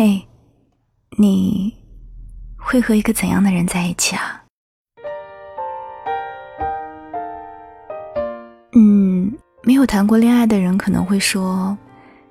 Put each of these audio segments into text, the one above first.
嘿，你会和一个怎样的人在一起啊？嗯，没有谈过恋爱的人可能会说，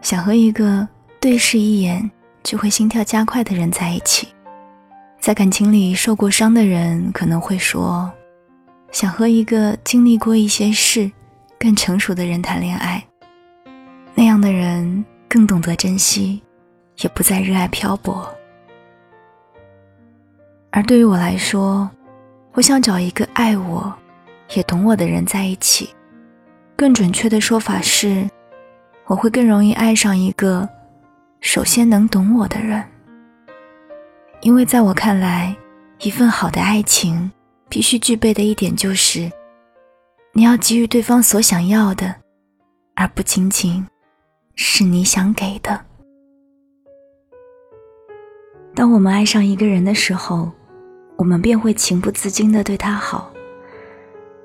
想和一个对视一眼就会心跳加快的人在一起。在感情里受过伤的人可能会说，想和一个经历过一些事、更成熟的人谈恋爱。那样的人更懂得珍惜。也不再热爱漂泊，而对于我来说，我想找一个爱我，也懂我的人在一起。更准确的说法是，我会更容易爱上一个首先能懂我的人。因为在我看来，一份好的爱情必须具备的一点就是，你要给予对方所想要的，而不仅仅是你想给的。当我们爱上一个人的时候，我们便会情不自禁地对他好。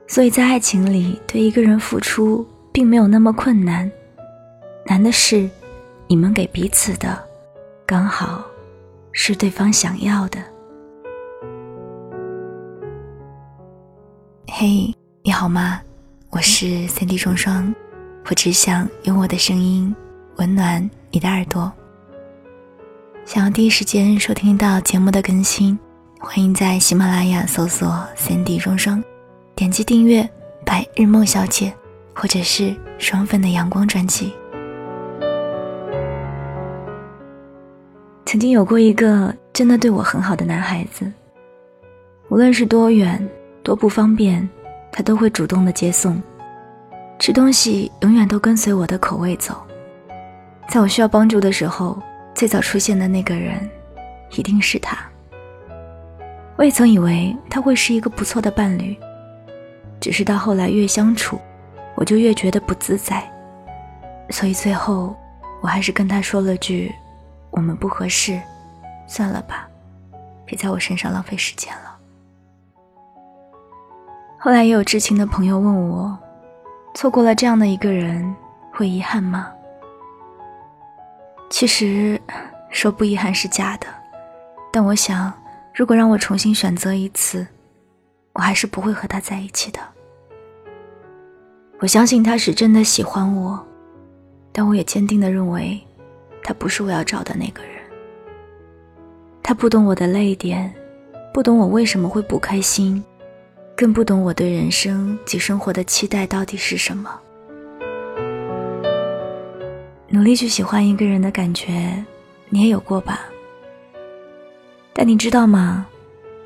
所以在爱情里，对一个人付出并没有那么困难，难的是你们给彼此的，刚好是对方想要的。嘿，你好吗？我是三 D 双双，我只想用我的声音温暖你的耳朵。想要第一时间收听到节目的更新，欢迎在喜马拉雅搜索“三 D 双双”，点击订阅“白日梦小姐”或者是“双份的阳光”专辑。曾经有过一个真的对我很好的男孩子，无论是多远多不方便，他都会主动的接送，吃东西永远都跟随我的口味走，在我需要帮助的时候。最早出现的那个人，一定是他。我也曾以为他会是一个不错的伴侣，只是到后来越相处，我就越觉得不自在，所以最后我还是跟他说了句：“我们不合适，算了吧，别在我身上浪费时间了。”后来也有知情的朋友问我，错过了这样的一个人，会遗憾吗？其实，说不遗憾是假的，但我想，如果让我重新选择一次，我还是不会和他在一起的。我相信他是真的喜欢我，但我也坚定的认为，他不是我要找的那个人。他不懂我的泪点，不懂我为什么会不开心，更不懂我对人生及生活的期待到底是什么。努力去喜欢一个人的感觉，你也有过吧？但你知道吗？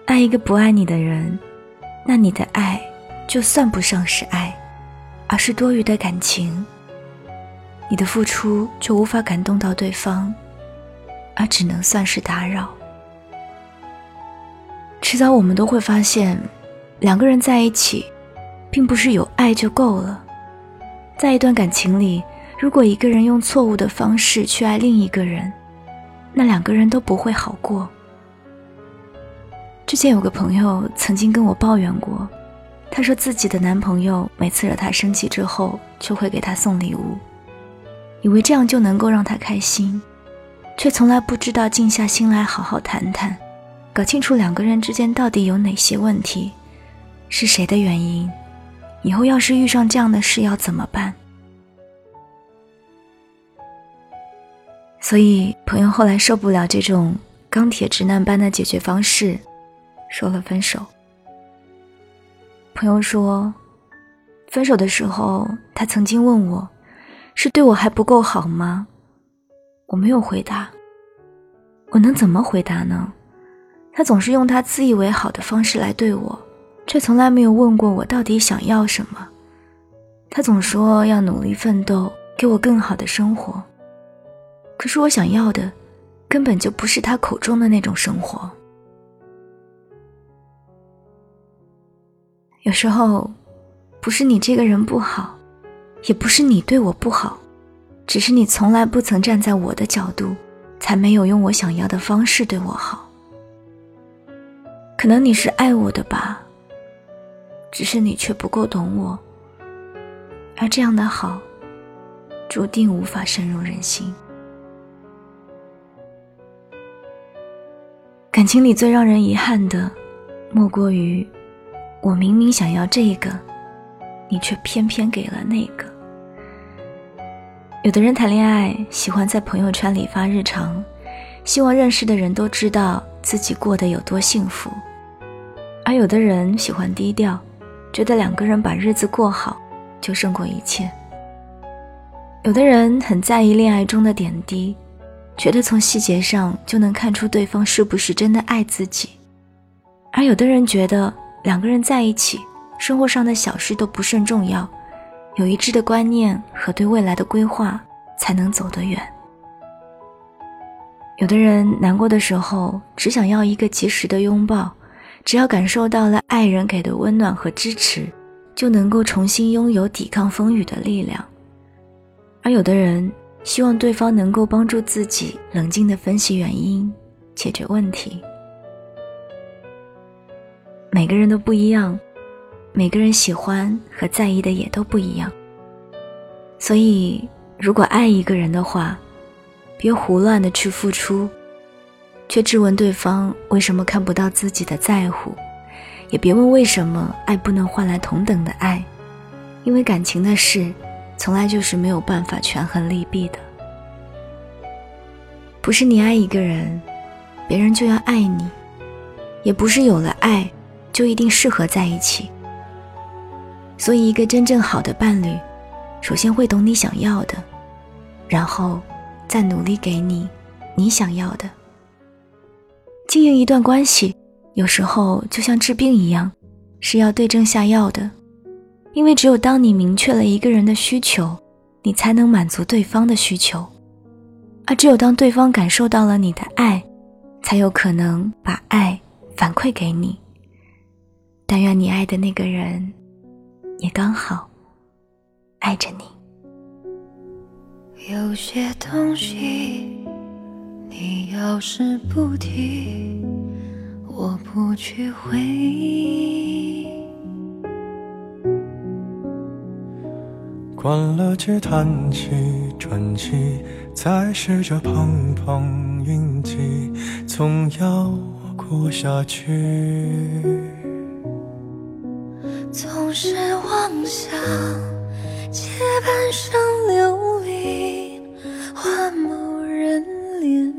爱一个不爱你的人，那你的爱就算不上是爱，而是多余的感情。你的付出就无法感动到对方，而只能算是打扰。迟早我们都会发现，两个人在一起，并不是有爱就够了，在一段感情里。如果一个人用错误的方式去爱另一个人，那两个人都不会好过。之前有个朋友曾经跟我抱怨过，她说自己的男朋友每次惹她生气之后，就会给她送礼物，以为这样就能够让她开心，却从来不知道静下心来好好谈谈，搞清楚两个人之间到底有哪些问题，是谁的原因，以后要是遇上这样的事要怎么办？所以，朋友后来受不了这种钢铁直男般的解决方式，说了分手。朋友说，分手的时候，他曾经问我，是对我还不够好吗？我没有回答。我能怎么回答呢？他总是用他自以为好的方式来对我，却从来没有问过我到底想要什么。他总说要努力奋斗，给我更好的生活。可是我想要的，根本就不是他口中的那种生活。有时候，不是你这个人不好，也不是你对我不好，只是你从来不曾站在我的角度，才没有用我想要的方式对我好。可能你是爱我的吧，只是你却不够懂我，而这样的好，注定无法深入人心。感情里最让人遗憾的，莫过于我明明想要这个，你却偏偏给了那个。有的人谈恋爱喜欢在朋友圈里发日常，希望认识的人都知道自己过得有多幸福；而有的人喜欢低调，觉得两个人把日子过好就胜过一切。有的人很在意恋爱中的点滴，觉得从细节上就能看出对方是不是真的爱自己；而有的人觉得两个人在一起，生活上的小事都不甚重要，有一致的观念和对未来的规划才能走得远。有的人难过的时候只想要一个及时的拥抱，只要感受到了爱人给的温暖和支持，就能够重新拥有抵抗风雨的力量。而有的人希望对方能够帮助自己冷静的分析原因，解决问题。每个人都不一样，每个人喜欢和在意的也都不一样。所以，如果爱一个人的话，别胡乱的去付出，却质问对方为什么看不到自己的在乎，也别问为什么爱不能换来同等的爱，因为感情的事。从来就是没有办法权衡利弊的，不是你爱一个人，别人就要爱你，也不是有了爱就一定适合在一起。所以，一个真正好的伴侣，首先会懂你想要的，然后再努力给你你想要的。经营一段关系，有时候就像治病一样，是要对症下药的。因为只有当你明确了一个人的需求，你才能满足对方的需求，而只有当对方感受到了你的爱，才有可能把爱反馈给你。但愿你爱的那个人，也刚好爱着你。有些东西，你要是不提，我不去回忆。关了机，叹气，转机，再试着碰碰运气，总要过下去。总是妄想借半生流离换某人怜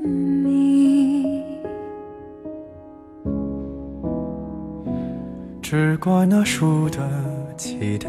悯，只怪那输得起的。